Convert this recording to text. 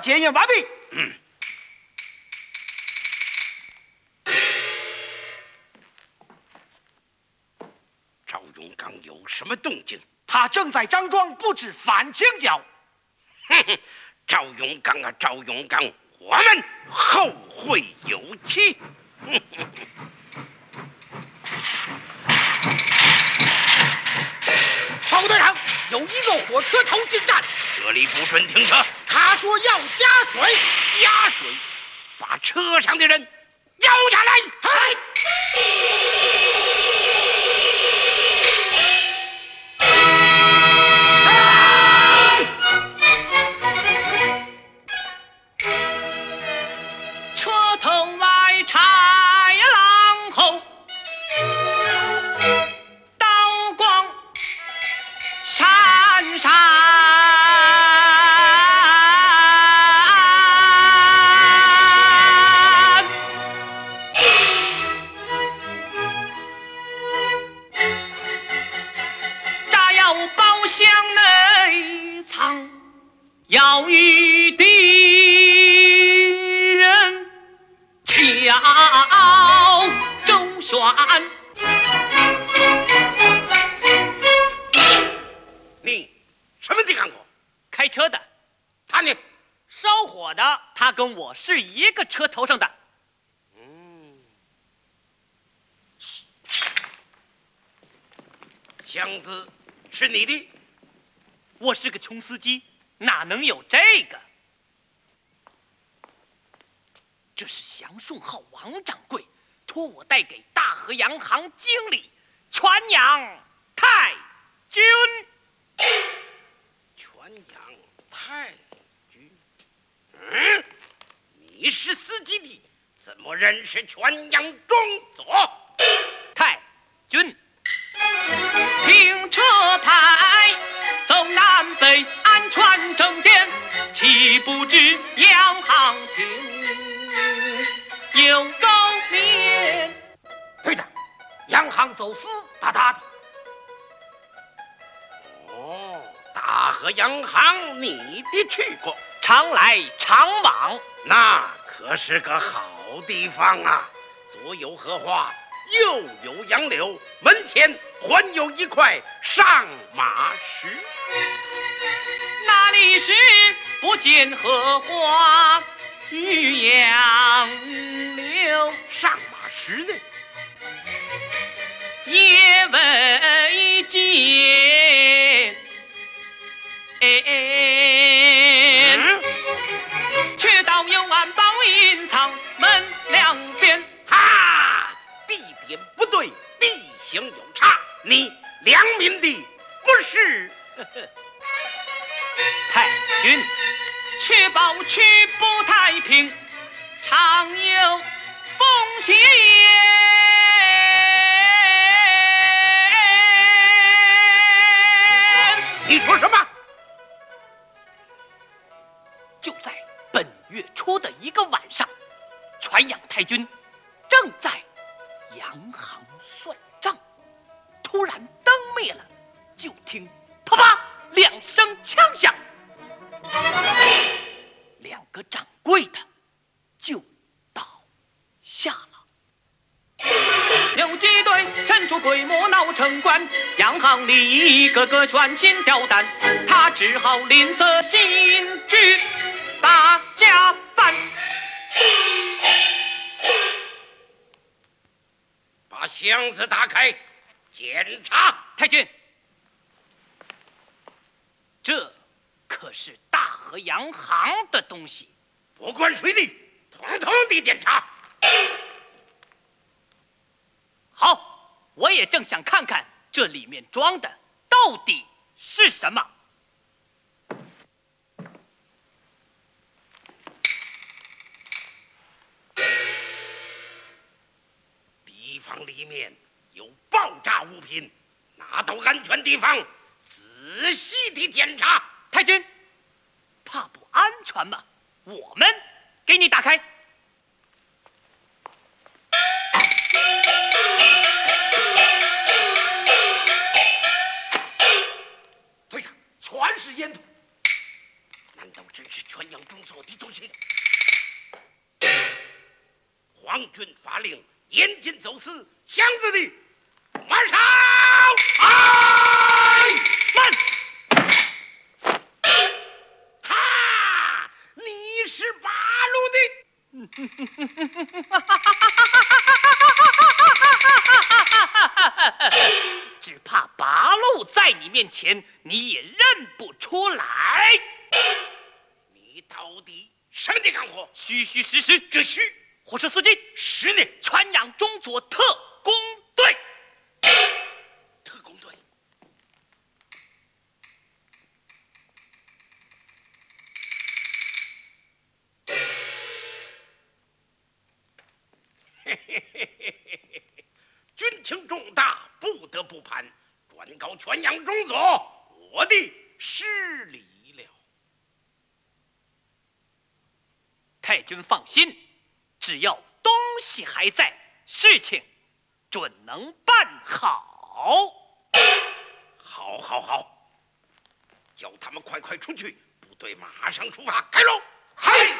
检验完毕。嗯。赵永刚有什么动静？他正在张庄布置反清剿。哼哼，赵永刚啊，赵永刚，我们后会有期。哼哼哼。曹队长，有一个火车头进站，这里不准停车。他说要加水，加水，把车上的人摇下来。跟我是一个车头上的。嗯，箱子是你的。我是个穷司机，哪能有这个？这是祥顺号王掌柜我带给大河洋行经理全阳太君。全阳太君，嗯。你是司机的，怎么认识全阳中佐？太君，停车牌，走南北，安全正点，岂不知洋行停有走私大大的。哦，大河洋行你的去过，常来常往。那可是个好地方啊！左有荷花，右有杨柳，门前还有一块上马石。那里是不见荷花与杨柳？上马石呢？也未见。却道有暗宝隐藏门两边，哈，地点不对，地形有差，你良民的不是？太君，确保区不太平，常有风险。你说什么？就在。本月初的一个晚上，传养太君正在洋行算账，突然灯灭了，就听啪啪两声枪响，两个掌柜的就倒下了。有几对神出鬼没闹城关，洋行里个个悬心吊胆，他只好临泽新居。大家办，把箱子打开，检查。太君，这可是大河洋行的东西，不管谁的，统统的检查。好，我也正想看看这里面装的到底是什么。敌方里面有爆炸物品，拿到安全地方仔细的检查。太君，怕不安全吗？我们给你打开。严禁走私箱子的，马上！哎，慢！哈，你是八路的。只怕八路在你面前你也认不出来。你到底什么地干活？虚虚实实，这虚火车司机，是呢，川阳中佐特工队。特工队。嘿嘿嘿嘿嘿嘿嘿，军情重大，不得不盘，转告全阳中佐，我的失礼了。太君放心，只要东西还在，事情准能办好。好，好，好，叫他们快快出去，部队马上出发，开路！嘿！